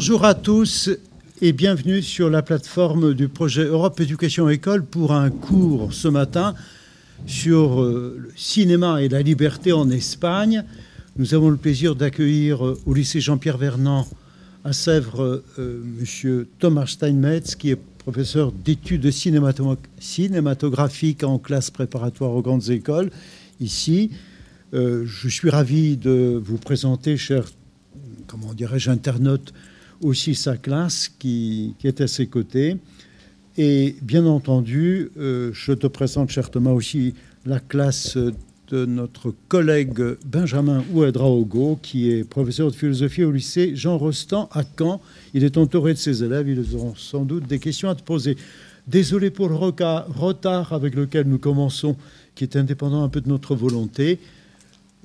Bonjour à tous et bienvenue sur la plateforme du projet Europe Éducation École pour un cours ce matin sur euh, le cinéma et la liberté en Espagne. Nous avons le plaisir d'accueillir euh, au lycée Jean-Pierre Vernant à Sèvres euh, Monsieur Thomas Steinmetz, qui est professeur d'études cinématographiques en classe préparatoire aux grandes écoles ici. je suis ravi de vous présenter, chers, comment dirais-je, internautes, aussi sa classe qui, est à ses côtés. Et bien entendu, euh, je te présente, cher Thomas, aussi la classe de notre collègue Benjamin Ouedraogo, qui est professeur de philosophie au lycée Jean Rostand à Caen. Il est entouré de ses élèves, ils auront sans doute des questions à te poser. Désolé pour le retard avec lequel nous commençons, qui est indépendant un peu de notre volonté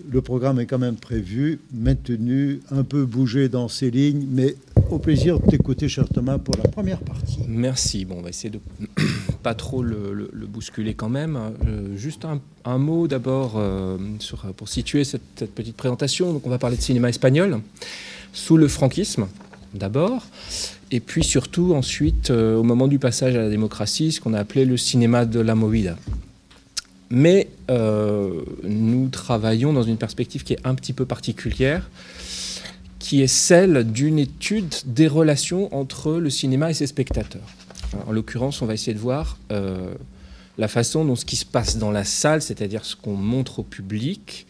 le programme est quand même prévu, maintenu, un peu bougé dans ses lignes, mais au plaisir de t'écouter, cher Thomas, pour la première partie. Merci. Bon, on va essayer de pas trop le, bousculer quand même. Euh, juste un, mot d'abord euh, pour situer cette, petite présentation. Donc, on va parler de cinéma espagnol sous le franquisme, d'abord, et puis surtout ensuite, euh, au moment du passage à la démocratie, ce qu'on a appelé le cinéma de la movida. Mais euh, nous travaillons dans une perspective qui est un petit peu particulière, qui est celle d'une étude des relations entre le cinéma et ses spectateurs. En l'occurrence, on va essayer de voir euh, la façon dont ce qui se passe dans la salle, c'est-à-dire ce qu'on montre au public,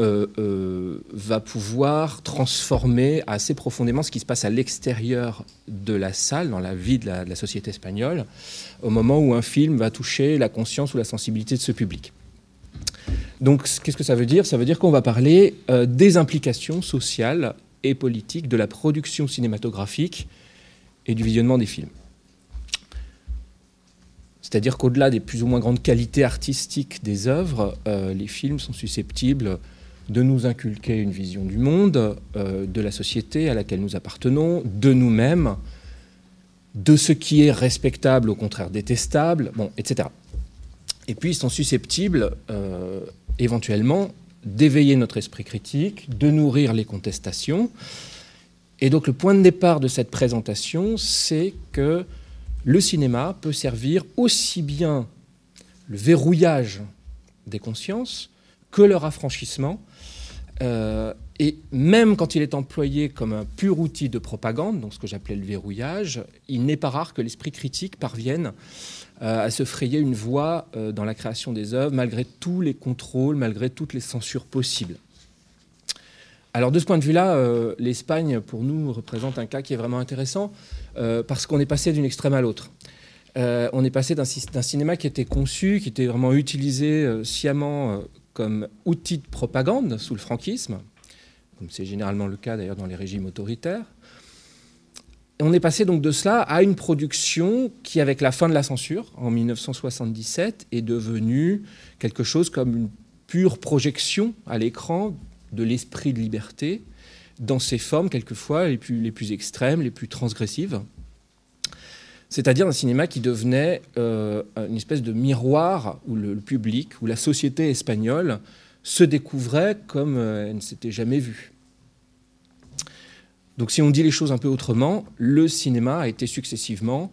va pouvoir transformer assez profondément ce qui se passe à l'extérieur de la salle, dans la vie de la, société espagnole, au moment où un film va toucher la conscience ou la sensibilité de ce public. Donc, qu'est-ce que ça veut dire? Ça veut dire qu'on va parler euh, des implications sociales et politiques de la production cinématographique et du visionnement des films. C'est-à-dire qu'au-delà des plus ou moins grandes qualités artistiques des œuvres, les films sont susceptibles de nous inculquer une vision du monde, euh, de la société à laquelle nous appartenons, de nous-mêmes, de ce qui est respectable, au contraire détestable, etc. Et puis ils sont susceptibles, euh, éventuellement, d'éveiller notre esprit critique, de nourrir les contestations. Et donc le point de départ de cette présentation, c'est que le cinéma peut servir aussi bien le verrouillage des consciences que leur affranchissement euh, et même quand il est employé comme un pur outil de propagande, donc ce que j'appelais le verrouillage, il n'est pas rare que l'esprit critique parvienne euh, à se frayer une voie euh, dans la création des œuvres, malgré tous les contrôles, malgré toutes les censures possibles. Alors de ce point de vue-là, l'Espagne, pour nous, représente un cas qui est vraiment intéressant, parce qu'on est passé d'une extrême à l'autre. on est passé d'un cinéma qui était conçu, qui était vraiment utilisé sciemment comme outil de propagande sous le franquisme, comme c'est généralement le cas d'ailleurs dans les régimes autoritaires. On est passé donc de cela à une production qui, avec la fin de la censure en 1977, est devenue quelque chose comme une pure projection à l'écran de l'esprit de liberté dans ses formes quelquefois les plus extrêmes, les plus transgressives c'est-à-dire un cinéma qui devenait euh, une espèce de miroir où le, public, où la société espagnole se découvrait comme euh, elle ne s'était jamais vue. Donc si on dit les choses un peu autrement, le cinéma a été successivement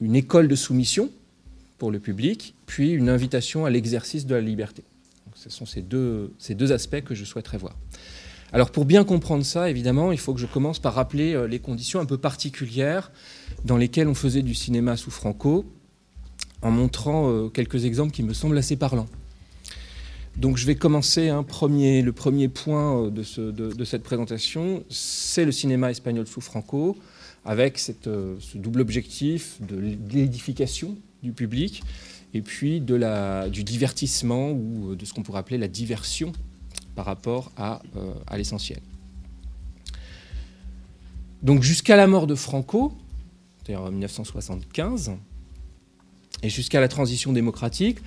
une école de soumission pour le public, puis une invitation à l'exercice de la liberté. ce sont ces deux, ces deux aspects que je souhaiterais voir. Alors pour bien comprendre ça, évidemment, il faut que je commence par rappeler euh, les conditions un peu particulières dans lesquelles on faisait du cinéma sous Franco, en montrant euh, quelques exemples qui me semblent assez parlants. Donc je vais commencer un premier, le premier point euh, de, cette présentation, c'est le cinéma espagnol sous Franco, avec cette, ce double objectif de l'édification du public et puis de la, du divertissement ou de ce qu'on pourrait appeler la diversion par rapport à, euh, à l'essentiel. Donc jusqu'à la mort de Franco, c'est-à-dire en 1975, et jusqu'à la transition démocratique,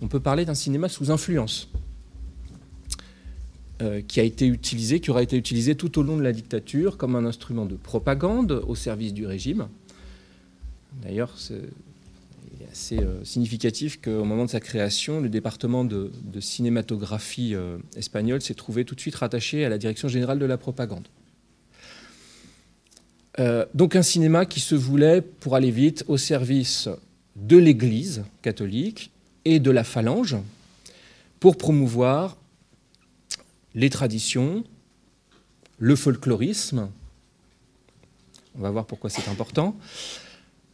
on peut parler d'un cinéma sous influence, euh, qui a été utilisé, qui aura été utilisé tout au long de la dictature comme un instrument de propagande au service du régime. D'ailleurs, assez euh, significatif qu'au moment de sa création, le département de, cinématographie euh, espagnol s'est trouvé tout de suite rattaché à la direction générale de la propagande. Euh, donc un cinéma qui se voulait, pour aller vite, au service de l'Église catholique et de la phalange, pour promouvoir les traditions, le folklorisme, on va voir pourquoi c'est important,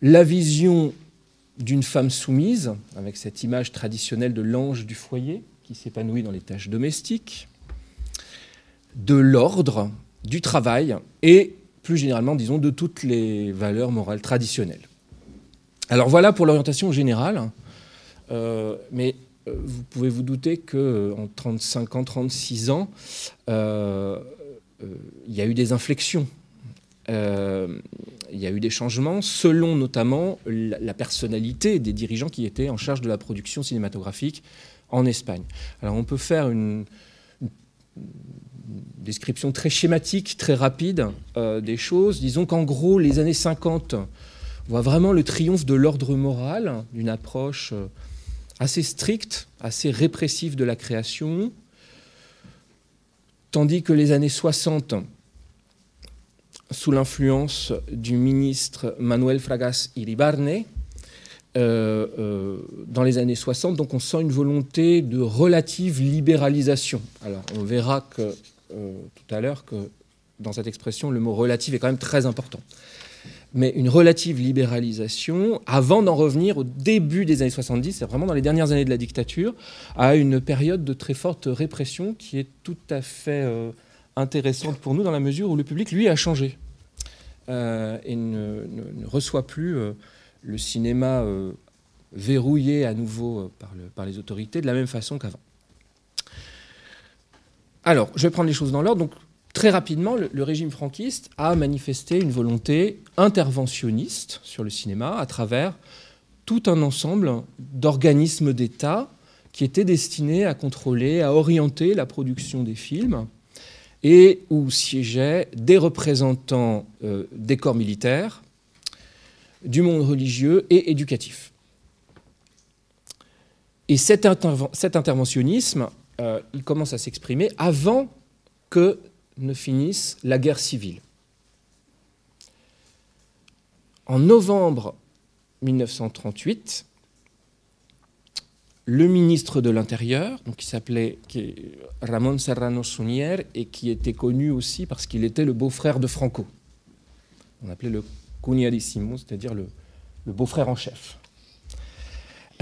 la vision d'une femme soumise, avec cette image traditionnelle de l'ange du foyer qui s'épanouit dans les tâches domestiques, de l'ordre, du travail et plus généralement, disons, de toutes les valeurs morales traditionnelles. Alors voilà pour l'orientation générale, euh, mais euh, vous pouvez vous douter qu'en 35 ans, 36 ans, euh, il y a eu des inflexions euh, il y a eu des changements selon notamment la, personnalité des dirigeants qui étaient en charge de la production cinématographique en Espagne. Alors on peut faire une, description très schématique, très rapide euh, des choses. Disons qu'en gros, les années 50 voient vraiment le triomphe de l'ordre moral, d'une approche euh, assez stricte, assez répressive de la création, tandis que les années 60 sous l'influence du ministre Manuel Fragas Iribarne euh, dans les années 60. Donc on sent une volonté de relative libéralisation. Alors on verra que, tout à l'heure que dans cette expression, le mot relative est quand même très important. Mais une relative libéralisation, avant d'en revenir au début des années 70, c'est vraiment dans les dernières années de la dictature, à une période de très forte répression qui est tout à fait intéressante pour nous dans la mesure où le public, lui, a changé euh, et ne, reçoit plus euh, le cinéma euh, verrouillé à nouveau par, les autorités de la même façon qu'avant. Alors, je vais prendre les choses dans l'ordre. Donc, très rapidement, le, régime franquiste a manifesté une volonté interventionniste sur le cinéma à travers tout un ensemble d'organismes d'État qui étaient destinés à contrôler, à orienter la production des films et où siégeaient des représentants euh, des corps militaires, du monde religieux et éducatif. Et cet, interventionnisme, euh, il commence à s'exprimer avant que ne finisse la guerre civile. En novembre 1938, le ministre de l'Intérieur, qui s'appelait Ramon Serrano Sunier et qui était connu aussi parce qu'il était le beau-frère de Franco. On appelait le cuñadissimo, c'est-à-dire le, beau-frère en chef.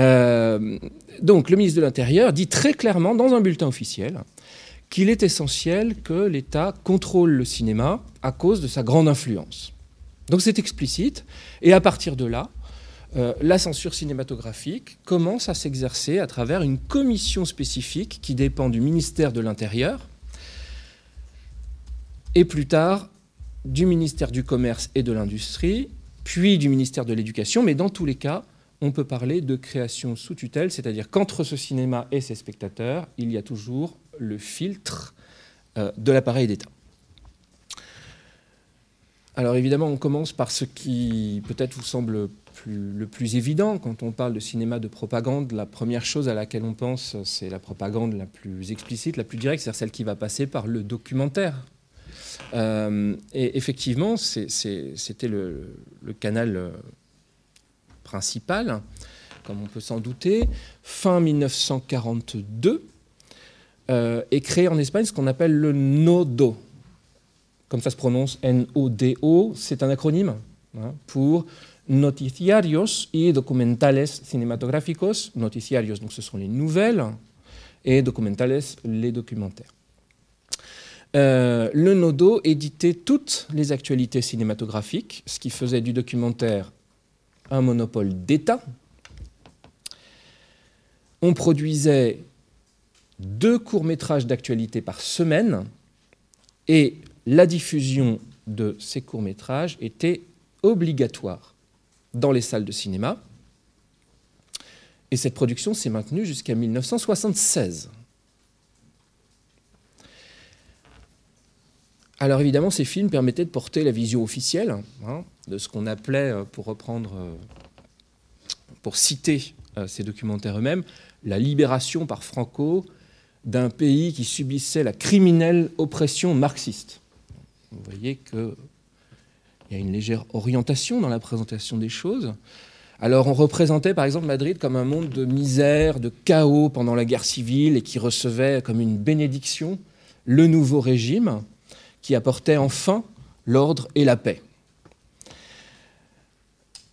Euh, donc le ministre de l'Intérieur dit très clairement dans un bulletin officiel qu'il est essentiel que l'État contrôle le cinéma à cause de sa grande influence. Donc c'est explicite, et à partir de là, euh, la censure cinématographique commence à s'exercer à travers une commission spécifique qui dépend du ministère de l'Intérieur et plus tard du ministère du Commerce et de l'Industrie, puis du ministère de l'Éducation, mais dans tous les cas, on peut parler de création sous tutelle, c'est-à-dire qu'entre ce cinéma et ses spectateurs, il y a toujours le filtre euh, de l'appareil d'État. Alors évidemment, on commence par ce qui peut-être vous semble le plus évident. Quand on parle de cinéma de propagande, la première chose à laquelle on pense, c'est la propagande la plus explicite, la plus directe, c'est-à-dire celle qui va passer par le documentaire. Euh, et effectivement, c'était le, canal euh, principal, comme on peut s'en douter. Fin 1942 euh, est créé en Espagne ce qu'on appelle le NODO. Comme ça se prononce N-O-D-O, c'est un acronyme hein, pour noticiarios y documentales cinematográficos. Noticiarios, donc ce sont les nouvelles, et documentales, les documentaires. Euh, le Nodo éditait toutes les actualités cinématographiques, ce qui faisait du documentaire un monopole d'État. On produisait deux courts-métrages d'actualité par semaine et la diffusion de ces courts-métrages était obligatoire dans les salles de cinéma. Et cette production s'est maintenue jusqu'à 1976. Alors évidemment, ces films permettaient de porter la vision officielle hein, de ce qu'on appelait, euh, pour reprendre, euh, pour citer euh, ces documentaires eux-mêmes, la libération par Franco d'un pays qui subissait la criminelle oppression marxiste. Vous voyez qu'il il y a une légère orientation dans la présentation des choses. Alors on représentait par exemple Madrid comme un monde de misère, de chaos pendant la guerre civile et qui recevait comme une bénédiction le nouveau régime qui apportait enfin l'ordre et la paix.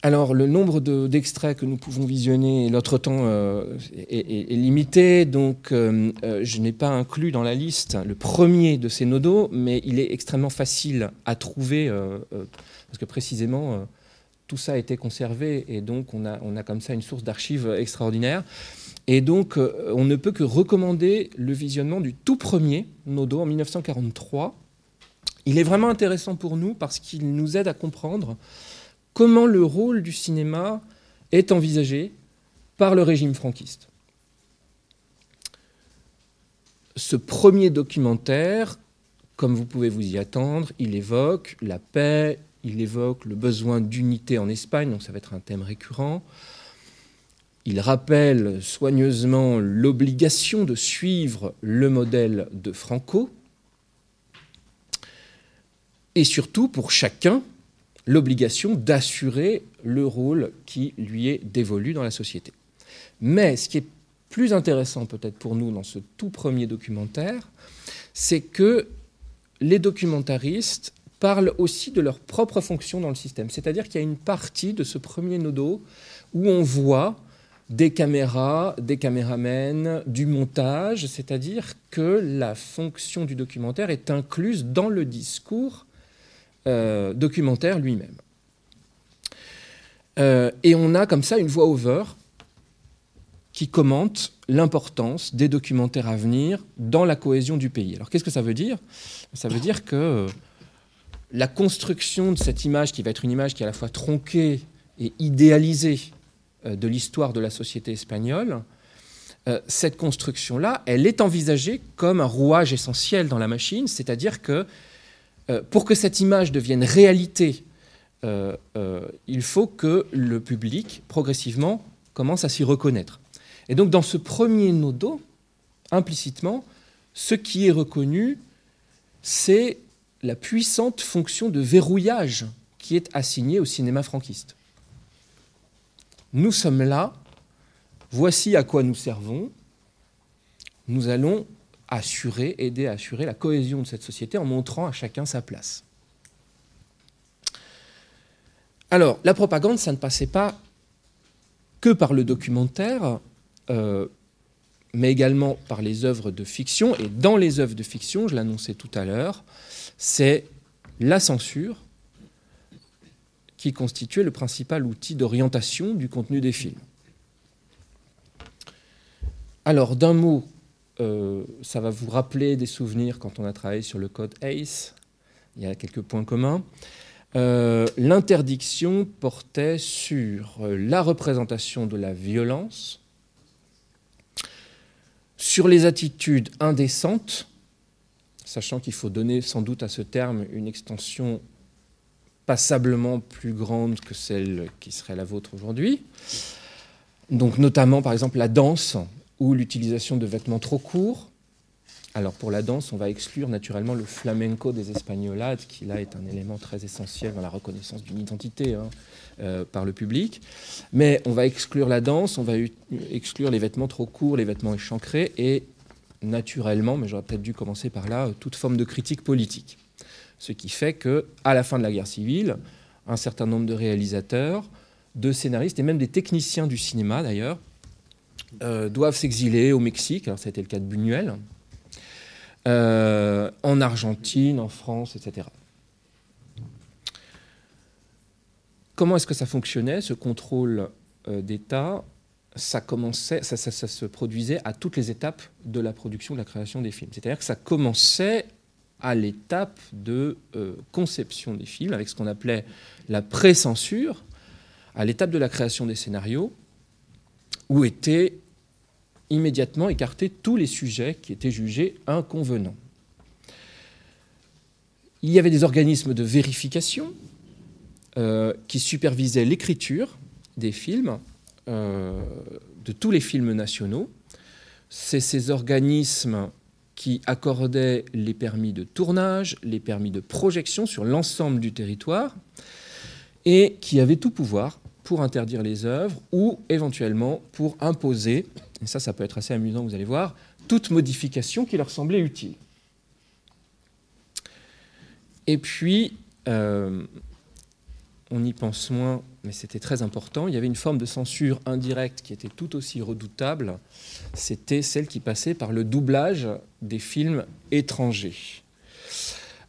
Alors, le nombre d'extraits que nous pouvons visionner, notre temps euh, est, limité, donc euh, euh, je n'ai pas inclus dans la liste le premier de ces nodos, mais il est extrêmement facile à trouver, parce que précisément, tout ça a été conservé, et donc on a, on a comme ça une source d'archives extraordinaire. Et donc, on ne peut que recommander le visionnement du tout premier nodo en 1943. Il est vraiment intéressant pour nous parce qu'il nous aide à comprendre comment le rôle du cinéma est envisagé par le régime franquiste. Ce premier documentaire, comme vous pouvez vous y attendre, il évoque la paix, il évoque le besoin d'unité en Espagne, donc ça va être un thème récurrent. Il rappelle soigneusement l'obligation de suivre le modèle de Franco. Et surtout, pour chacun, l'obligation d'assurer le rôle qui lui est dévolu dans la société. Mais ce qui est plus intéressant peut-être pour nous dans ce tout premier documentaire, c'est que les documentaristes parlent aussi de leur propre fonction dans le système. C'est-à-dire qu'il y a une partie de ce premier nodo où on voit des caméras, des caméramens, du montage, c'est-à-dire que la fonction du documentaire est incluse dans le discours euh, documentaire lui-même. Euh, et on a comme ça une voix-over qui commente l'importance des documentaires à venir dans la cohésion du pays. Alors qu'est-ce que ça veut dire? Ça veut dire que euh, la construction de cette image, qui va être une image qui est à la fois tronquée et idéalisée de l'histoire de la société espagnole, cette construction-là, elle est envisagée comme un rouage essentiel dans la machine, c'est-à-dire que euh, pour que cette image devienne réalité, euh, euh, il faut que le public, progressivement, commence à s'y reconnaître. Et donc, dans ce premier nodo, implicitement, ce qui est reconnu, c'est la puissante fonction de verrouillage qui est assignée au cinéma franquiste. Nous sommes là, voici à quoi nous servons, nous allons assurer, aider à assurer la cohésion de cette société en montrant à chacun sa place. Alors, la propagande, ça ne passait pas que par le documentaire, euh, mais également par les œuvres de fiction. Et dans les œuvres de fiction, je l'annonçais tout à l'heure, c'est la censure qui constituait le principal outil d'orientation du contenu des films. Alors, d'un mot, euh, ça va vous rappeler des souvenirs quand on a travaillé sur le code ACE. Il y a quelques points communs. Euh, l'interdiction portait sur euh, la représentation de la violence, sur les attitudes indécentes, sachant qu'il faut donner sans doute à ce terme une extension passablement plus grande que celle qui serait la vôtre aujourd'hui. Donc notamment par exemple la danse, ou l'utilisation de vêtements trop courts. Alors pour la danse, on va exclure naturellement le flamenco des espagnolades, qui là est un élément très essentiel dans la reconnaissance d'une identité hein, euh, par le public. Mais on va exclure la danse, on va exclure les vêtements trop courts, les vêtements échancrés, et naturellement, mais j'aurais peut-être dû commencer par là, toute forme de critique politique. Ce qui fait que, à la fin de la guerre civile, un certain nombre de réalisateurs, de scénaristes et même des techniciens du cinéma d'ailleurs euh, doivent s'exiler au Mexique, alors ça a été le cas de Buñuel, euh, en Argentine, en France, etc. Comment est-ce que ça fonctionnait, ce contrôle euh, d'État? Ça, commençait, ça, ça, se produisait à toutes les étapes de la production, de la création des films. C'est-à-dire que ça commençait à l'étape de conception des films, avec ce qu'on appelait la pré-censure, à l'étape de la création des scénarios, où étaient immédiatement écartés tous les sujets qui étaient jugés inconvenants. Il y avait des organismes de vérification euh, qui supervisaient l'écriture des films, euh, de tous les films nationaux. C'est ces organismes qui accordait les permis de tournage, les permis de projection sur l'ensemble du territoire, et qui avait tout pouvoir pour interdire les œuvres ou éventuellement pour imposer, et ça ça peut être assez amusant, vous allez voir, toute modification qui leur semblait utile. Et puis, euh, on y pense moins, mais c'était très important, il y avait une forme de censure indirecte qui était tout aussi redoutable, c'était celle qui passait par le doublage des films étrangers.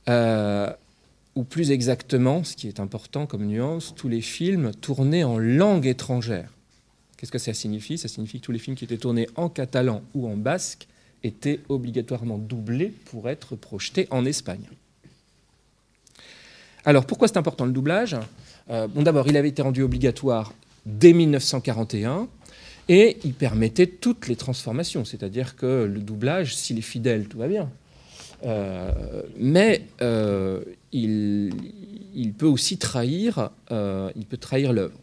Euh, ou plus exactement, ce qui est important comme nuance, tous les films tournés en langue étrangère. Qu'est-ce que ça signifie? Ça signifie que tous les films qui étaient tournés en catalan ou en basque étaient obligatoirement doublés pour être projetés en Espagne. Alors pourquoi c'est important le doublage? Euh, Bon d'abord, il avait été rendu obligatoire dès 1941 et il permettait toutes les transformations, c'est-à-dire que le doublage, s'il est fidèle, tout va bien. Euh, mais euh, il, peut aussi trahir, euh, il peut trahir l'œuvre.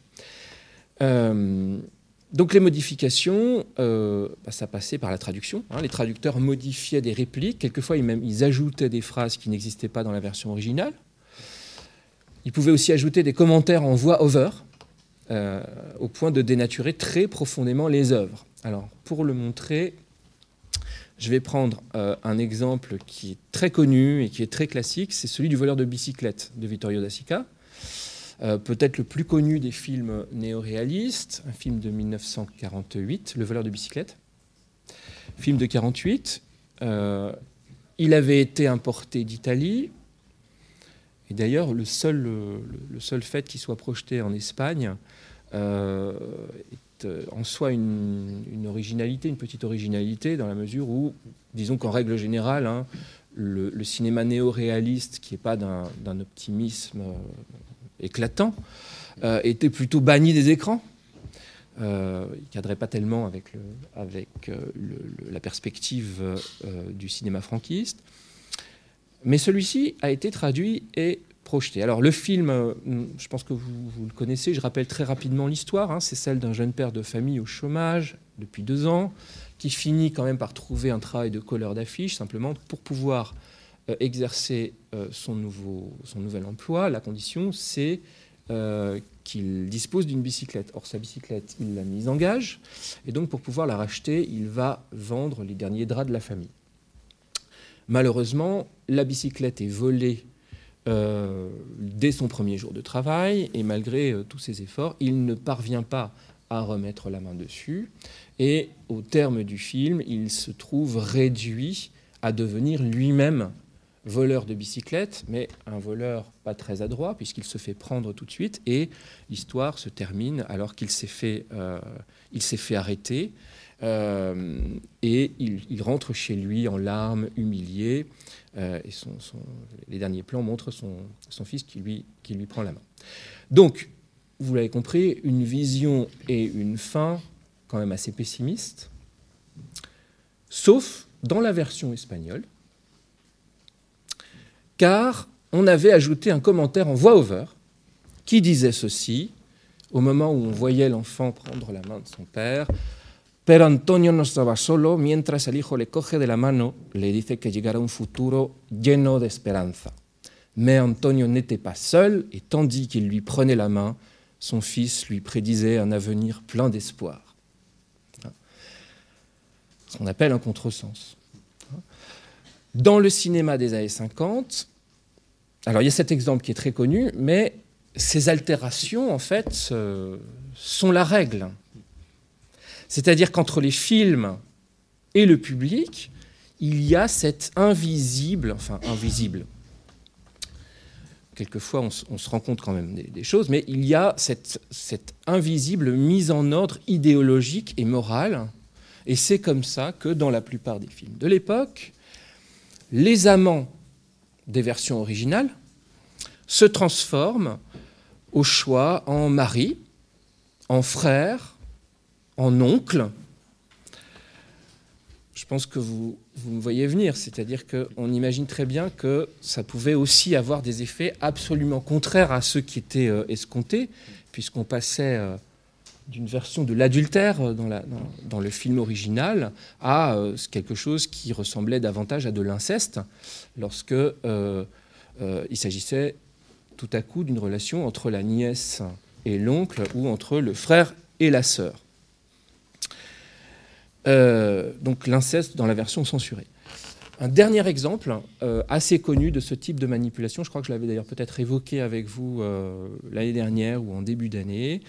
donc les modifications, bah, ça passait par la traduction. Hein. les traducteurs modifiaient des répliques, quelquefois ils, ajoutaient des phrases qui n'existaient pas dans la version originale. Ils pouvaient aussi ajouter des commentaires en voix over, au point de dénaturer très profondément les œuvres. Alors, pour le montrer, je vais prendre euh, un exemple qui est très connu et qui est très classique, c'est celui du voleur de bicyclette de Vittorio Da Sica. Euh, peut-être le plus connu des films néo-réalistes, un film de 1948, Le voleur de bicyclette. Film de 48. Euh, il avait été importé d'Italie. Et d'ailleurs, le seul, le, seul fait qu'il soit projeté en Espagne euh, en soi une, originalité, une petite originalité, dans la mesure où, disons qu'en règle générale, hein, le, cinéma néo-réaliste, qui n'est pas d'un optimisme euh, éclatant, euh, était plutôt banni des écrans. il ne cadrait pas tellement avec, la perspective du cinéma franquiste. Mais celui-ci a été traduit et alors le film, euh, je pense que vous, le connaissez, je rappelle très rapidement l'histoire, hein. c'est celle d'un jeune père de famille au chômage depuis deux ans, qui finit quand même par trouver un travail de colleur d'affiches, simplement pour pouvoir euh, exercer euh, son, nouveau, son nouvel emploi. La condition, c'est qu'il dispose d'une bicyclette. Or, sa bicyclette, il l'a mise en gage, et donc pour pouvoir la racheter, il va vendre les derniers draps de la famille. Malheureusement, la bicyclette est volée euh, dès son premier jour de travail, et malgré euh, tous ses efforts, il ne parvient pas à remettre la main dessus. Et au terme du film, il se trouve réduit à devenir lui-même voleur de bicyclette, mais un voleur pas très adroit, puisqu'il se fait prendre tout de suite, et l'histoire se termine alors qu'il s'est fait, euh, arrêter, et il, rentre chez lui en larmes, humilié, euh, et les derniers plans montrent son, fils qui lui, qui lui prend la main. Donc, vous l'avez compris, une vision et une fin quand même assez pessimistes, sauf dans la version espagnole, car on avait ajouté un commentaire en voix-over qui disait ceci, au moment où on voyait l'enfant prendre la main de son père, Pero Antonio no estaba solo, mientras el hijo le coge de la mano, le dice que llegará un futuro lleno de esperanza. Mais Antonio n'était pas seul, et tandis qu'il lui prenait la main, son fils lui prédisait un avenir plein d'espoir. Ce qu'on appelle un contresens. Dans le cinéma des années 50, alors il y a cet exemple qui est très connu, mais ces altérations, en fait, euh, sont la règle. C'est-à-dire qu'entre les films et le public, il y a cet invisible, enfin invisible. Quelquefois, on, se rend compte quand même des, choses, mais il y a cette, cette, invisible mise en ordre idéologique et morale. Et c'est comme ça que dans la plupart des films de l'époque, les amants des versions originales se transforment au choix en mari, en frère, en oncle, je pense que vous, me voyez venir. C'est-à-dire qu'on imagine très bien que ça pouvait aussi avoir des effets absolument contraires à ceux qui étaient euh, escomptés, puisqu'on passait euh, d'une version de l'adultère dans, dans, le film original à euh, quelque chose qui ressemblait davantage à de l'inceste lorsque euh, euh, il s'agissait tout à coup d'une relation entre la nièce et l'oncle ou entre le frère et la sœur. Donc l'inceste dans la version censurée. Un dernier exemple euh, assez connu de ce type de manipulation, je crois que je l'avais d'ailleurs peut-être évoqué avec vous euh, l'année dernière ou en début d'année,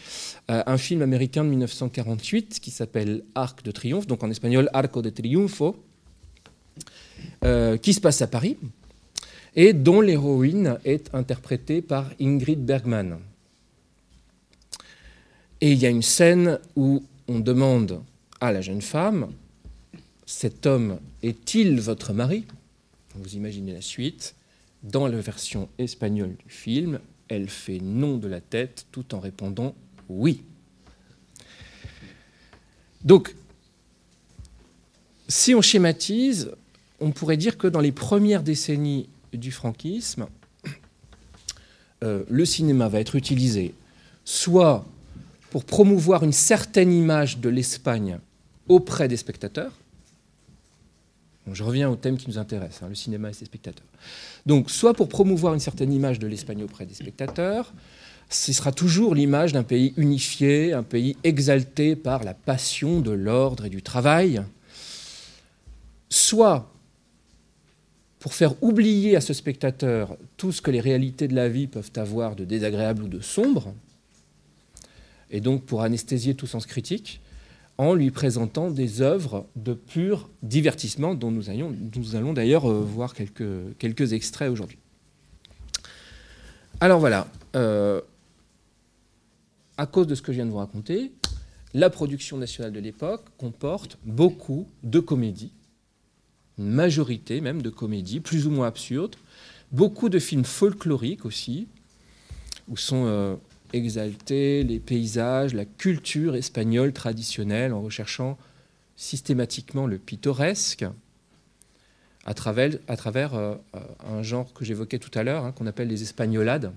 euh, un film américain de 1948 qui s'appelle Arc de Triomphe, donc en espagnol Arco de Triunfo, qui se passe à Paris et dont l'héroïne est interprétée par Ingrid Bergman. Et il y a une scène où on demande à la jeune femme cet homme est-il votre mari? Vous imaginez la suite. Dans la version espagnole du film, elle fait non de la tête tout en répondant oui. Donc, si on schématise, on pourrait dire que dans les premières décennies du franquisme, euh, le cinéma va être utilisé soit pour promouvoir une certaine image de l'Espagne auprès des spectateurs, je reviens au thème qui nous intéresse, hein, le cinéma et ses spectateurs. Donc, soit pour promouvoir une certaine image de l'Espagne auprès des spectateurs, ce sera toujours l'image d'un pays unifié, un pays exalté par la passion de l'ordre et du travail, soit pour faire oublier à ce spectateur tout ce que les réalités de la vie peuvent avoir de désagréable ou de sombre, et donc pour anesthésier tout sens critique, en lui présentant des œuvres de pur divertissement dont nous, allons d'ailleurs euh, voir quelques, extraits aujourd'hui. Alors voilà, euh, à cause de ce que je viens de vous raconter, la production nationale de l'époque comporte beaucoup de comédies, une majorité même de comédies, plus ou moins absurdes, beaucoup de films folkloriques aussi, où sont euh, exalter les paysages, la culture espagnole traditionnelle en recherchant systématiquement le pittoresque à travers, euh, un genre que j'évoquais tout à l'heure, hein, qu'on appelle les espagnolades,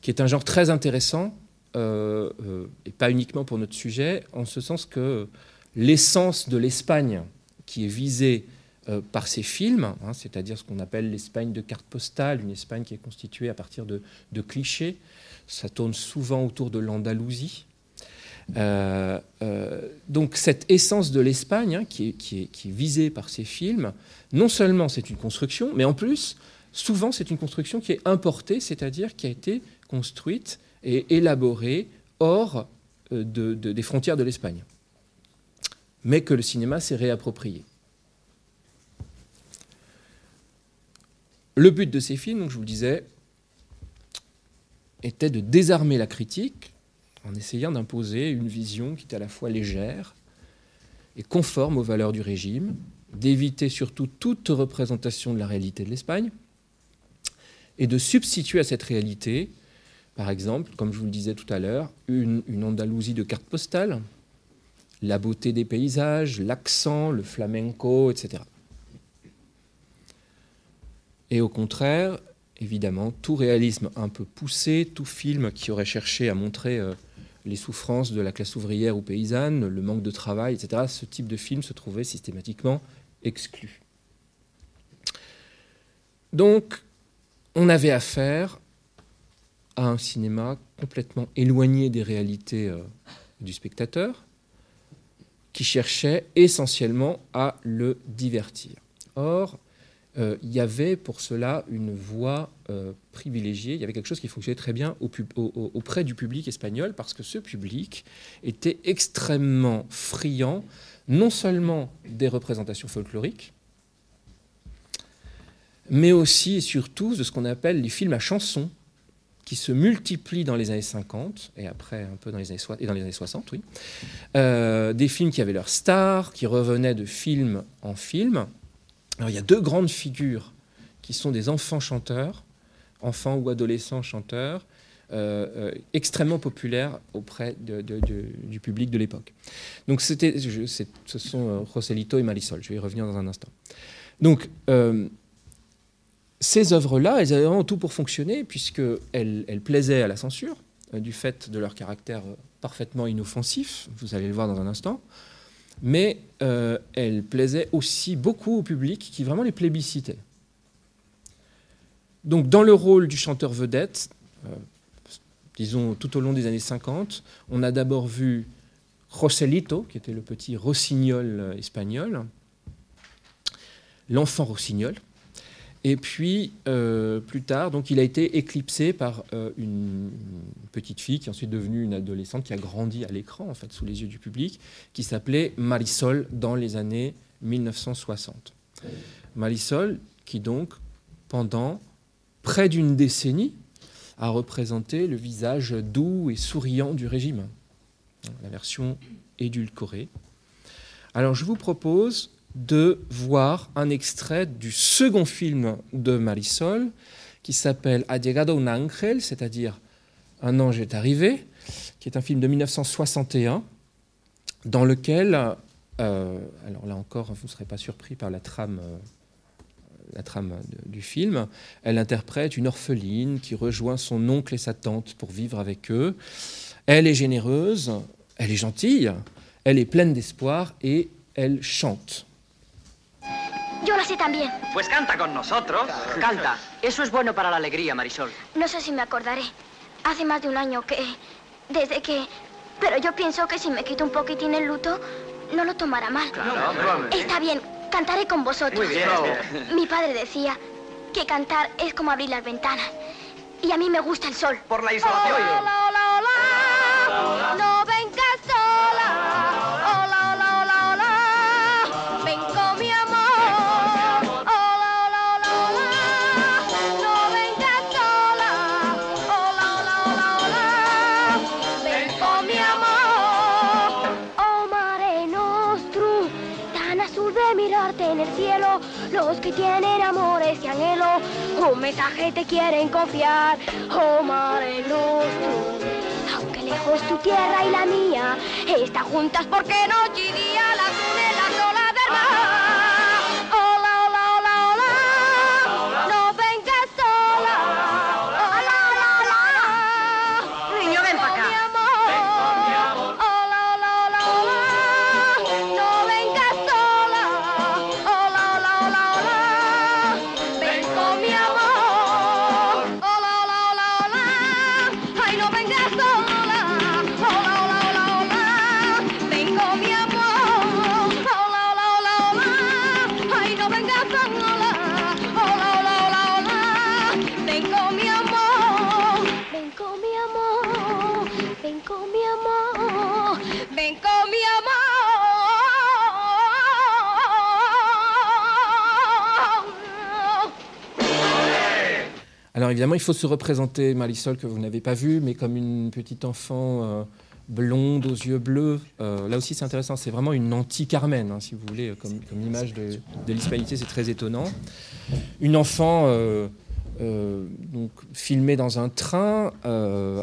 qui est un genre très intéressant, euh, euh, et pas uniquement pour notre sujet, en ce sens que l'essence de l'Espagne qui est visée euh, par ces films, hein, c'est-à-dire ce qu'on appelle l'Espagne de carte postale, une Espagne qui est constituée à partir de, clichés. Ça tourne souvent autour de l'Andalousie. Euh, euh, donc cette essence de l'Espagne hein, qui, qui, est, visée par ces films, non seulement c'est une construction, mais en plus, souvent c'est une construction qui est importée, c'est-à-dire qui a été construite et élaborée hors des frontières de l'Espagne, mais que le cinéma s'est réapproprié. Le but de ces films, je vous le disais, était de désarmer la critique en essayant d'imposer une vision qui était à la fois légère et conforme aux valeurs du régime, d'éviter surtout toute représentation de la réalité de l'Espagne et de substituer à cette réalité, par exemple, comme je vous le disais tout à l'heure, une, Andalousie de carte postale, la beauté des paysages, l'accent, le flamenco, etc. Et au contraire, évidemment, tout réalisme un peu poussé, tout film qui aurait cherché à montrer euh, les souffrances de la classe ouvrière ou paysanne, le manque de travail, etc., ce type de film se trouvait systématiquement exclu. Donc, on avait affaire à un cinéma complètement éloigné des réalités euh, du spectateur, qui cherchait essentiellement à le divertir. Or, euh, il y avait pour cela une voie euh, privilégiée, il y avait quelque chose qui fonctionnait très bien auprès du public espagnol, parce que ce public était extrêmement friand, non seulement des représentations folkloriques, mais aussi et surtout de ce qu'on appelle les films à chansons, qui se multiplient dans les années 50 et après un peu dans les années, et dans les années 60, oui. Euh, des films qui avaient leur star, qui revenaient de film en film, il y a deux grandes figures qui sont des enfants chanteurs, enfants ou adolescents chanteurs, euh, euh, extrêmement populaires auprès du public de l'époque. Donc ce sont euh, Roselito et Marisol. Je vais y revenir dans un instant. Donc ces œuvres-là, elles avaient vraiment tout pour fonctionner puisqu'elles elles plaisaient à la censure, du fait de leur caractère parfaitement inoffensif, vous allez le voir dans un instant, mais elle plaisait aussi beaucoup au public qui vraiment les plébiscitait. Donc dans le rôle du chanteur vedette, disons tout au long des années 50, on a d'abord vu Joselito, qui était le petit rossignol espagnol, l'enfant rossignol. Et puis, euh, plus tard, donc, il a été éclipsé par euh, une, petite fille qui est ensuite devenue une adolescente qui a grandi à l'écran, en fait, sous les yeux du public, qui s'appelait Marisol dans les années 1960. Marisol, qui donc, pendant près d'une décennie, a représenté le visage doux et souriant du régime, la version édulcorée. Alors, je vous propose de voir un extrait du second film de Marisol qui s'appelle Ha llegado un ángel, c'est-à-dire Un ange est arrivé, qui est un film de 1961 dans lequel, euh, alors là encore, vous ne serez pas surpris par la trame, euh, la trame du film, elle interprète une orpheline qui rejoint son oncle et sa tante pour vivre avec eux. Elle est généreuse, elle est gentille, elle est pleine d'espoir et elle chante. Yo la sé también. Pues canta con nosotros. Canta. Eso es bueno para la alegría, Marisol. No sé si me acordaré. Hace más de un año que... Desde que... Pero yo pienso que si me quito un poquitín el luto, no lo tomará mal. Claro, Está bien, cantaré con vosotros. Muy bien. Mi padre decía que cantar es como abrir las ventanas. Y a mí me gusta el sol. Por la insolación. Hola, hola, hola, hola. No mensaje te quieren confiar. Oh, mare nostrum, aunque lejos tu tierra y la mía están juntas porque noche y Évidemment, il faut se représenter Marisol que vous n'avez pas vue, mais comme une petite enfant euh, blonde aux yeux bleus. Euh, là aussi, c'est intéressant. C'est vraiment une anti-Carmen, hein, si vous voulez, comme, image de, l'hispanité. C'est très étonnant. Une enfant euh, donc filmée dans un train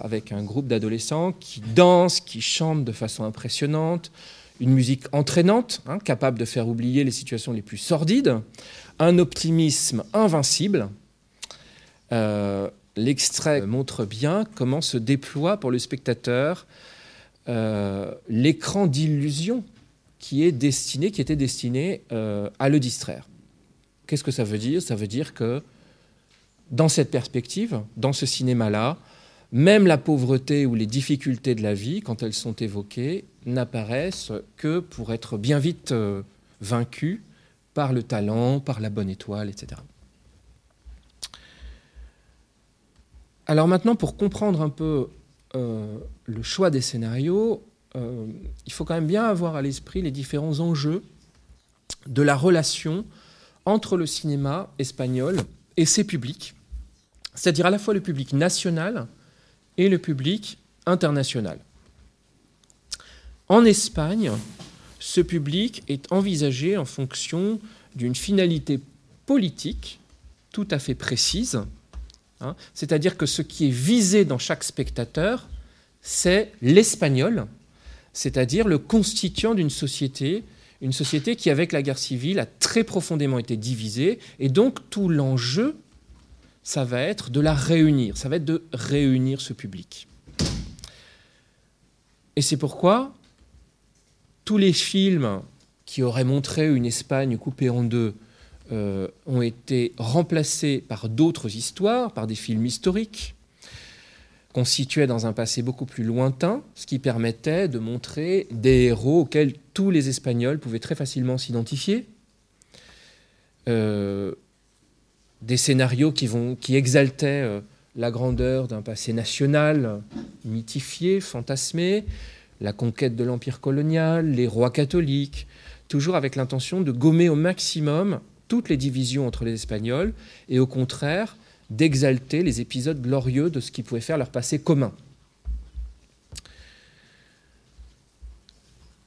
avec un groupe d'adolescents qui dansent, qui chantent de façon impressionnante. Une musique entraînante, hein, capable de faire oublier les situations les plus sordides. Un optimisme invincible. Euh, L'extrait montre bien comment se déploie pour le spectateur euh, l'écran d'illusion qui est destiné, qui était destiné euh, à le distraire. Qu'est-ce que ça veut dire? Ça veut dire que dans cette perspective, dans ce cinéma-là, même la pauvreté ou les difficultés de la vie, quand elles sont évoquées, n'apparaissent que pour être bien vite euh, vaincues par le talent, par la bonne étoile, etc. Alors maintenant, pour comprendre un peu euh, le choix des scénarios, euh, il faut quand même bien avoir à l'esprit les différents enjeux de la relation entre le cinéma espagnol et ses publics, c'est-à-dire à la fois le public national et le public international. En Espagne, ce public est envisagé en fonction d'une finalité politique tout à fait précise, hein, c'est-à-dire que ce qui est visé dans chaque spectateur, c'est l'espagnol, c'est-à-dire le constituant d'une société, une société qui, avec la guerre civile, a très profondément été divisée, et donc tout l'enjeu, ça va être de la réunir, ça va être de réunir ce public. Et c'est pourquoi tous les films qui auraient montré une Espagne coupée en deux euh, ont été remplacés par d'autres histoires, par des films historiques, qu'on situait dans un passé beaucoup plus lointain, ce qui permettait de montrer des héros auxquels tous les Espagnols pouvaient très facilement s'identifier. Euh, des scénarios qui exaltaient euh, la grandeur d'un passé national, mythifié, fantasmé, la conquête de l'empire colonial, les rois catholiques, toujours avec l'intention de gommer au maximum toutes les divisions entre les Espagnols et au contraire d'exalter les épisodes glorieux de ce qui pouvait faire leur passé commun.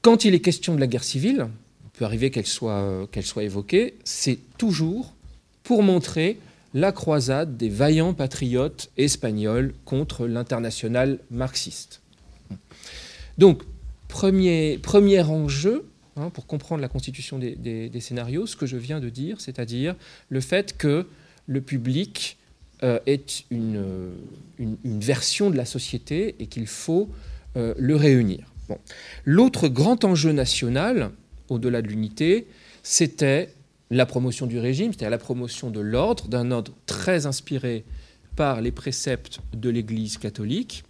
Quand il est question de la guerre civile, il peut arriver qu'elle soit, évoquée, c'est toujours pour montrer la croisade des vaillants patriotes espagnols contre l'international marxiste. Donc, premier enjeu, hein, pour comprendre la constitution des, scénarios, ce que je viens de dire, c'est-à-dire le fait que le public euh, est une, euh, une- version de la société et qu'il faut euh, le réunir. L'autre grand enjeu national, au-delà de l'unité, c'était la promotion du régime, c'est-à-dire la promotion de l'ordre, d'un ordre très inspiré par les préceptes de l'Église catholique.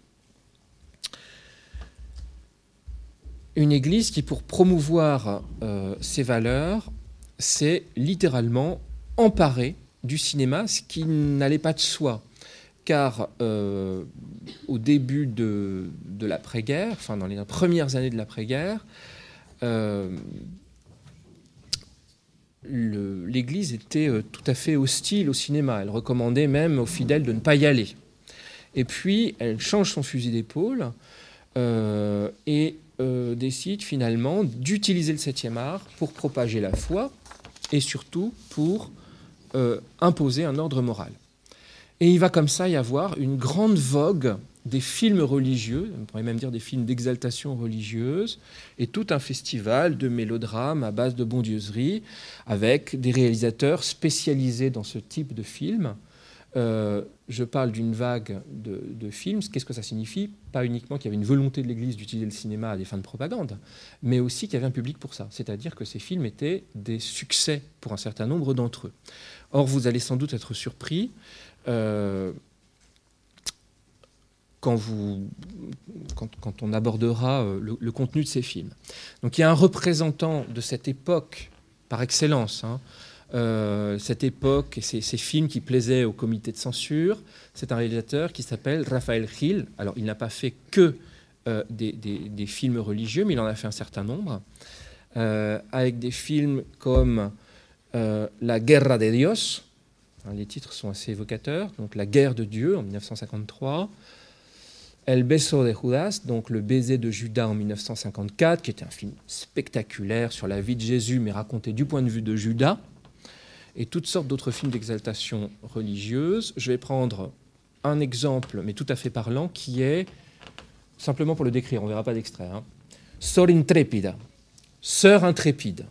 Une Église qui, pour promouvoir euh, ses valeurs, s'est littéralement emparée du cinéma, ce qui n'allait pas de soi. Car euh, au début de, de l'après-guerre, enfin dans les premières années de l'après-guerre, euh, l'Église était tout à fait hostile au cinéma. Elle recommandait même aux fidèles de ne pas y aller. Et puis, elle change son fusil d'épaule euh, et euh, décide finalement d'utiliser le 7e art pour propager la foi et surtout pour euh, imposer un ordre moral. Et il va comme ça y avoir une grande vogue des films religieux, on pourrait même dire des films d'exaltation religieuse, et tout un festival de mélodrames à base de bondieuserie, avec des réalisateurs spécialisés dans ce type de films. Euh, je parle d'une vague de, films. Qu'est-ce que ça signifie? Pas uniquement qu'il y avait une volonté de l'Église d'utiliser le cinéma à des fins de propagande, mais aussi qu'il y avait un public pour ça. C'est-à-dire que ces films étaient des succès pour un certain nombre d'entre eux. Or, vous allez sans doute être surpris euh, quand, on abordera euh, le, le contenu de ces films. Donc, il y a un représentant de cette époque par excellence. hein, euh, cette époque ces, ces films qui plaisaient au comité de censure, c'est un réalisateur qui s'appelle Raphaël Gil. Alors, il n'a pas fait que euh, des, films religieux, mais il en a fait un certain nombre, euh, avec des films comme La Guerra de Dios. Hein, les titres sont assez évocateurs. Donc, La guerre de Dieu en 1953. El beso de Judas, donc le baiser de Judas en 1954, qui était un film spectaculaire sur la vie de Jésus, mais raconté du point de vue de Judas, et toutes sortes d'autres films d'exaltation religieuse. Je vais prendre un exemple, mais tout à fait parlant, qui est, simplement pour le décrire, on ne verra pas d'extrait, hein, Sor Intrépida, Sœur intrépide.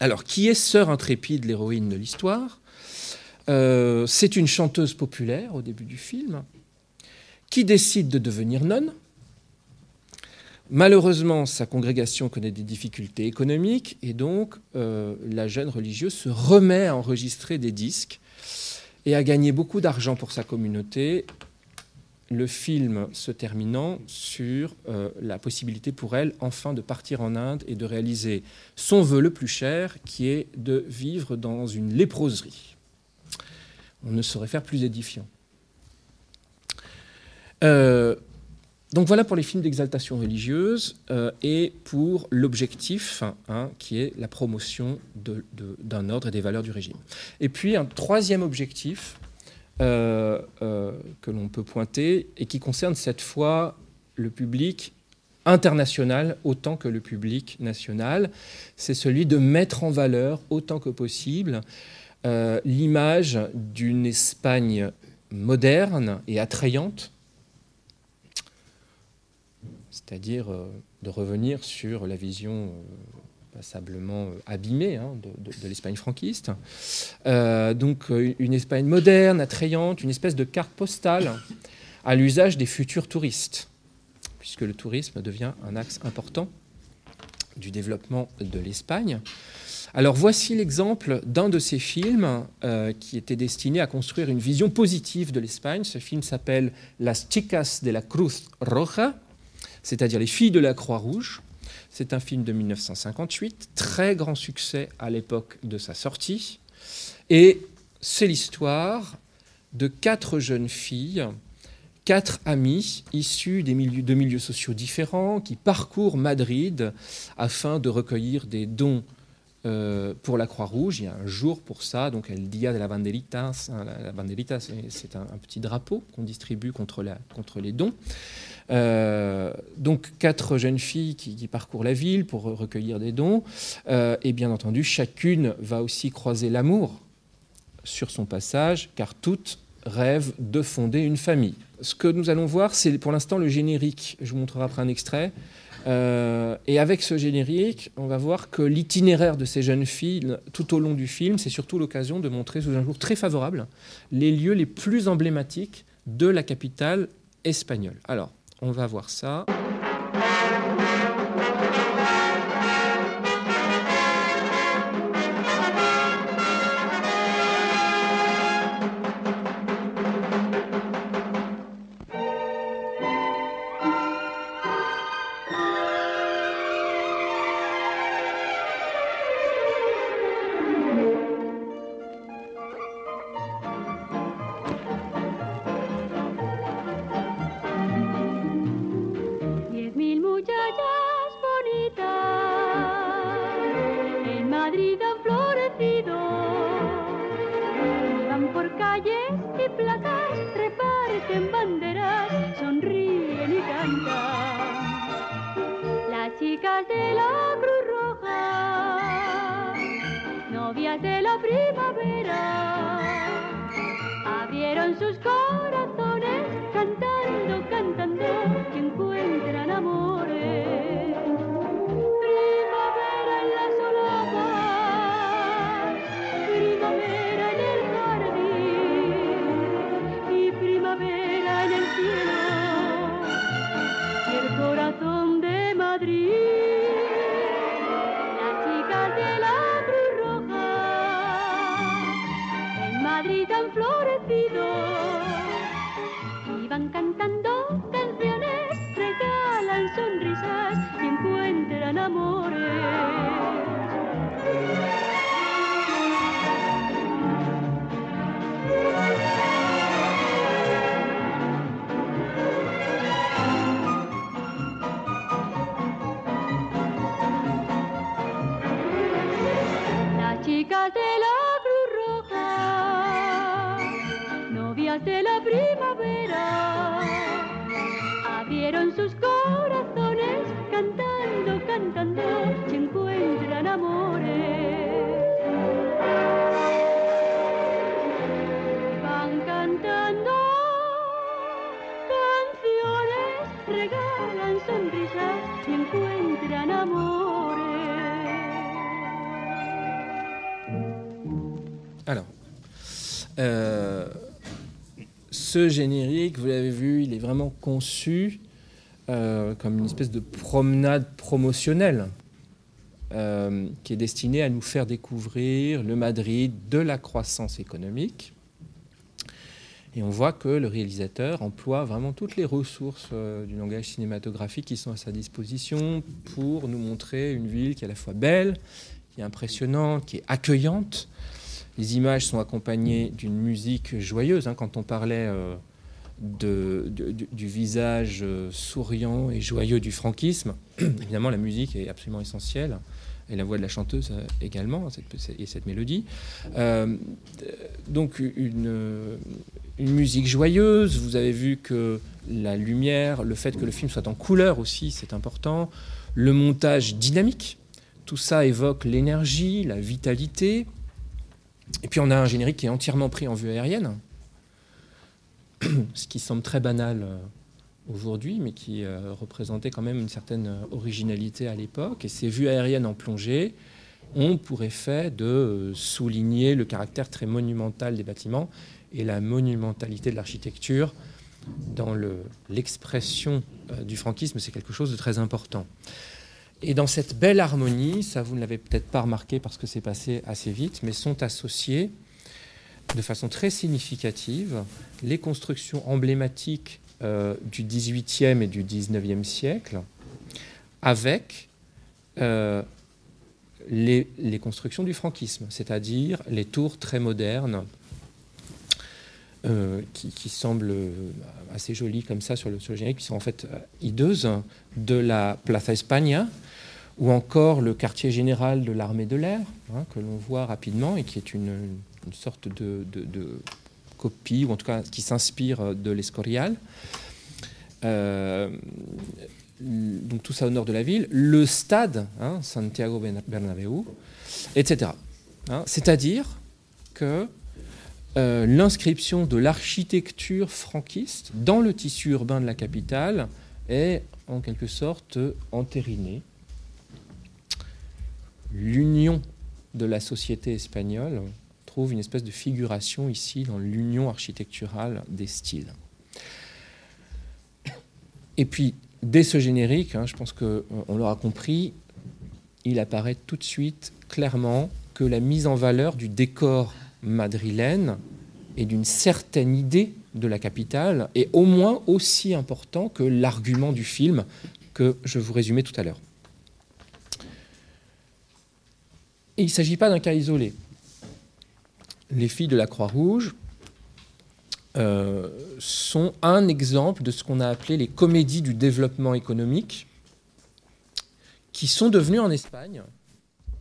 Alors, qui est Sœur intrépide, l'héroïne de l'histoire? Euh, C'est une chanteuse populaire au début du film, qui décide de devenir nonne. Malheureusement, sa congrégation connaît des difficultés économiques et donc euh, la jeune religieuse se remet à enregistrer des disques et à gagner beaucoup d'argent pour sa communauté. Le film se terminant sur euh, la possibilité pour elle enfin de partir en Inde et de réaliser son vœu le plus cher qui est de vivre dans une léproserie. On ne saurait faire plus édifiant. Euh, donc voilà pour les films d'exaltation religieuse euh, et pour l'objectif hein, qui est la promotion d'un ordre et des valeurs du régime. Et puis un troisième objectif euh, euh, que l'on peut pointer et qui concerne cette fois le public international autant que le public national, c'est celui de mettre en valeur autant que possible l'image d'une Espagne moderne et attrayante c'est-à-dire euh, de revenir sur la vision euh, passablement euh, abîmée hein, de, l'Espagne franquiste. Donc une Espagne moderne, attrayante, une espèce de carte postale à l'usage des futurs touristes, puisque le tourisme devient un axe important du développement de l'Espagne. Alors voici l'exemple d'un de ces films qui était destiné à construire une vision positive de l'Espagne. Ce film s'appelle Las chicas de la Cruz Roja, c'est-à-dire les filles de la Croix-Rouge. C'est un film de 1958, très grand succès à l'époque de sa sortie. Et c'est l'histoire de quatre jeunes filles, quatre amies issues de milieux sociaux différents qui parcourent Madrid afin de recueillir des dons euh, pour la Croix-Rouge. Il y a un jour pour ça, donc El Dia de la Banderita. hein, La, banderita, c'est un, petit drapeau qu'on distribue contre les dons. Euh, donc quatre jeunes filles qui, parcourent la ville pour recueillir des dons. Euh, et bien entendu, chacune va aussi croiser l'amour sur son passage, car toutes rêvent de fonder une famille. Ce que nous allons voir, c'est pour l'instant le générique. Je vous montrerai après un extrait. Euh, et avec ce générique, on va voir que l'itinéraire de ces jeunes filles tout au long du film, c'est surtout l'occasion de montrer sous un jour très favorable les lieux les plus emblématiques de la capitale espagnole. Alors, on va voir ça. Ce générique, vous l'avez vu, il est vraiment conçu euh, comme une espèce de promenade promotionnelle euh, qui est destinée à nous faire découvrir le Madrid de la croissance économique. Et on voit que le réalisateur emploie vraiment toutes les ressources euh, du langage cinématographique qui sont à sa disposition pour nous montrer une ville qui est à la fois belle, qui est impressionnante, qui est accueillante. Les images sont accompagnées d'une musique joyeuse. hein. quand on parlait euh, du, visage euh, souriant et joyeux du franquisme, évidemment la musique est absolument essentielle. Et la voix de la chanteuse euh, également, cette, et cette mélodie. Donc une musique joyeuse. Vous avez vu que la lumière, le fait que le film soit en couleur aussi, c'est important. Le montage dynamique, tout ça évoque l'énergie, la vitalité. Et puis on a un générique qui est entièrement pris en vue aérienne, ce qui semble très banal euh, aujourd'hui, mais qui euh, représentait quand même une certaine euh, originalité à l'époque. Et ces vues aériennes en plongée ont pour effet de souligner le caractère très monumental des bâtiments et la monumentalité de l'architecture dans le- l'expression du franquisme, c'est quelque chose de très important. Et dans cette belle harmonie, ça vous ne l'avez peut-être pas remarqué parce que c'est passé assez vite, mais sont associés de façon très significative les constructions emblématiques euh, du XVIIIe et du XIXe siècle avec euh, les, les constructions du franquisme, c'est-à-dire les tours très modernes euh, qui, semblent euh, assez jolies comme ça sur le, générique, qui sont en fait euh, hideuses, de la Plaza España, ou encore le quartier général de l'armée de l'air, hein, que l'on voit rapidement et qui est une, sorte de, copie, ou en tout cas qui s'inspire de l'Escorial. Donc tout ça au nord de la ville. Le stade, hein, Santiago Bern- Bernabéu, etc. Hein, C'est-à-dire que euh, l'inscription de l'architecture franquiste dans le tissu urbain de la capitale est en quelque sorte entérinée. L'union de la société espagnole trouve une espèce de figuration ici dans l'union architecturale des styles. Et puis, dès ce générique, hein, je pense qu'on l'aura compris, il apparaît tout de suite clairement que la mise en valeur du décor madrilène et d'une certaine idée de la capitale est au moins aussi important que l'argument du film que je vous résumais tout à l'heure. Il ne s'agit pas d'un cas isolé. Les filles de la Croix-Rouge euh, sont un exemple de ce qu'on a appelé les comédies du développement économique, qui sont devenues en Espagne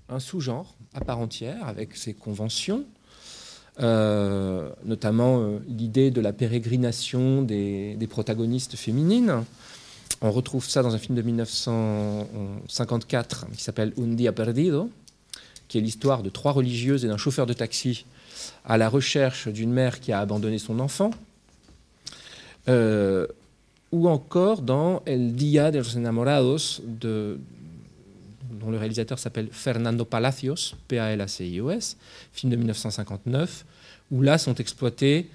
un sous-genre à part entière, avec ses conventions, notamment euh, l'idée de la pérégrination des, protagonistes féminines. On retrouve ça dans un film de 1954 qui s'appelle Un día perdido, qui est l'histoire de trois religieuses et d'un chauffeur de taxi à la recherche d'une mère qui a abandonné son enfant. Euh, ou encore dans El Día de los Enamorados, de, dont le réalisateur s'appelle Fernando Palacios, P-A-L-A-C-I-O-S, film de 1959, où là sont exploitées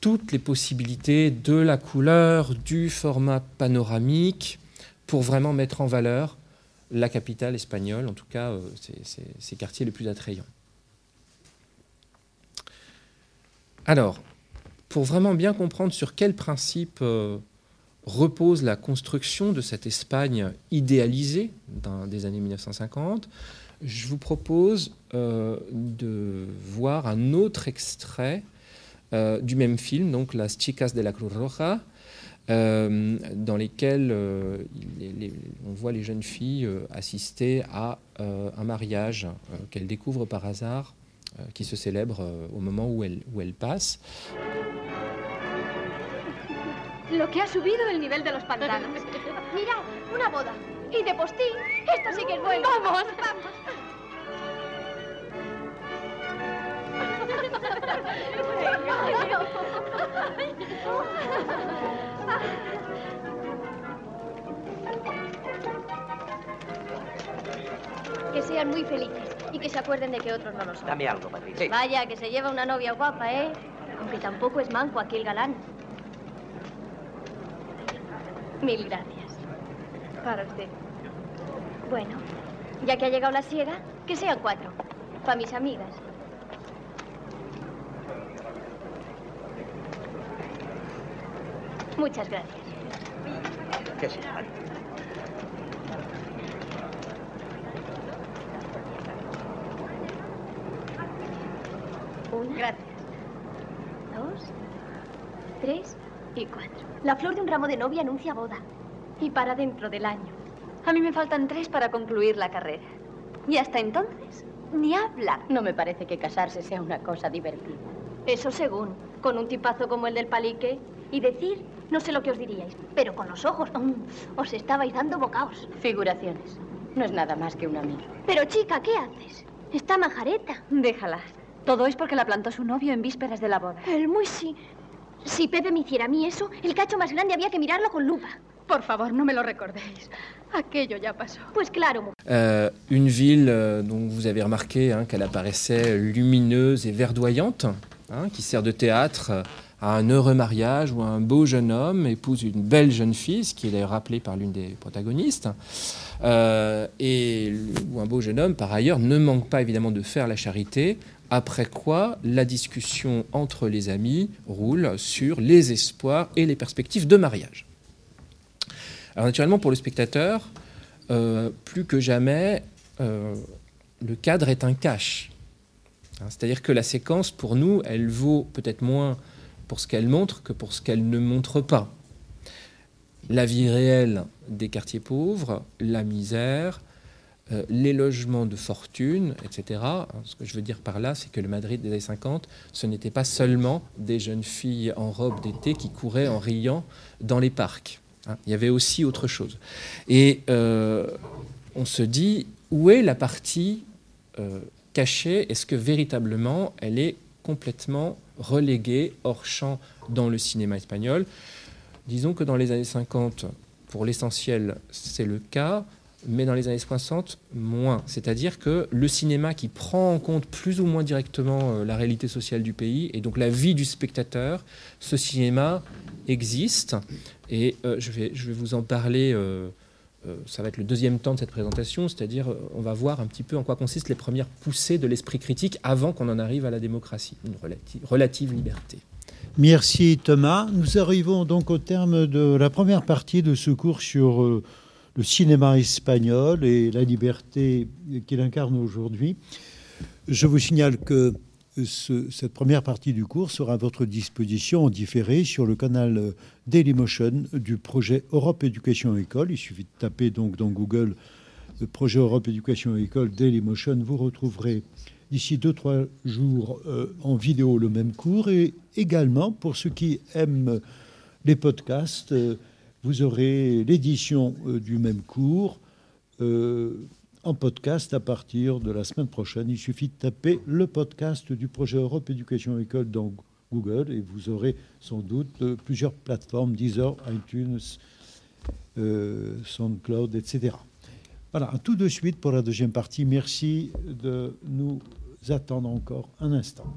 toutes les possibilités de la couleur, du format panoramique, pour vraiment mettre en valeur la capitale espagnole, en tout cas euh, ses, quartiers les plus attrayants. Alors, pour vraiment bien comprendre sur quel principe euh, repose la construction de cette Espagne idéalisée dans- des années 1950, je vous propose euh, de voir un autre extrait euh, du même film, donc Las Chicas de la Cruz Roja, euh, dans lesquels euh, les- les- on voit les jeunes filles assister à un mariage qu'elles découvrent par hasard, qui se célèbre au moment où elles passent. Lo que ha subido el nivel de los pantanos. Mira, una boda. Y de postín, esto sí que es bueno. ¡Vamos! ¡Vamos! Que sean muy felices y que se acuerden de que otros no lo son. Dame algo, Patricia. Vaya, que se lleva una novia guapa, ¿eh? Aunque tampoco es manco aquí el galán. Mil gracias. Para usted. Bueno, ya que ha llegado la siega, que sean cuatro. Para mis amigas. Muchas gracias. Qué simpático. Una. Gracias. Dos. Tres y cuatro. La flor de un ramo de novia anuncia boda. Y para dentro del año. A mí me faltan tres para concluir la carrera. Y hasta entonces, ni hablar. No me parece que casarse sea una cosa divertida. Eso según. Con un tipazo como el del palique. Y decir, no sé lo que os diríais, pero con los ojos, mm, os estabais dando bocaos. Figuraciones. No es nada más que un amigo. Pero chica, ¿qué haces? Está majareta. Déjala. Todo es porque la plantó su novio en vísperas de la boda. El muy sí. Si Pepe me hiciera a mí eso, el cacho más grande había que mirarlo con lupa. Por favor, no me lo recordéis. Aquello ya pasó. Pues claro. Euh, une ville euh, dont vous avez remarqué hein, qu'elle apparaissait lumineuse et verdoyante, hein, qui sert de théâtre à un heureux mariage où un beau jeune homme épouse une belle jeune fille, ce qui est d'ailleurs rappelé par l'une des protagonistes, euh, et où un beau jeune homme, par ailleurs, ne manque pas évidemment de faire la charité, après quoi la discussion entre les amis roule sur les espoirs et les perspectives de mariage. Alors naturellement, pour le spectateur, euh, plus que jamais, euh, le cadre est un cache. Hein, C'est-à-dire que la séquence, pour nous, elle vaut peut-être moins pour ce qu'elle montre que pour ce qu'elle ne montre pas. La vie réelle des quartiers pauvres, la misère, euh, les logements de fortune, etc. Hein, Ce que je veux dire par là, c'est que le Madrid des années 50, ce n'était pas seulement des jeunes filles en robe d'été qui couraient en riant dans les parcs. hein. Il y avait aussi autre chose. Et euh, on se dit, où est la partie euh, cachée? Est-ce que véritablement elle est complètement reléguée hors champ dans le cinéma espagnol? Disons que dans les années 50, pour l'essentiel, c'est le cas, mais dans les années 60, moins. C'est-à-dire que le cinéma qui prend en compte plus ou moins directement euh, la réalité sociale du pays et donc la vie du spectateur, ce cinéma existe. Et euh, je, vais, je vais vous en parler. euh, ça va être le deuxième temps de cette présentation, c'est-à-dire on va voir un petit peu en quoi consistent les premières poussées de l'esprit critique avant qu'on en arrive à la démocratie, une relati- relative liberté. Merci Thomas. Nous arrivons donc au terme de la première partie de ce cours sur le cinéma espagnol et la liberté qu'il incarne aujourd'hui. Je vous signale que ce- cette première partie du cours sera à votre disposition en différé sur le canal euh, Dailymotion du projet Europe Éducation École. Il suffit de taper donc dans Google le projet Europe Éducation École Dailymotion. Vous retrouverez d'ici deux, trois jours euh, en vidéo le même cours. Et également, pour ceux qui aiment les podcasts, euh, vous aurez l'édition euh, du même cours euh, en podcast à partir de la semaine prochaine. Il suffit de taper le podcast du projet Europe Éducation École dans Google et vous aurez sans doute euh, plusieurs plateformes, Deezer, iTunes, SoundCloud, etc. Voilà, tout de suite pour la deuxième partie. Merci de nous attendre encore un instant.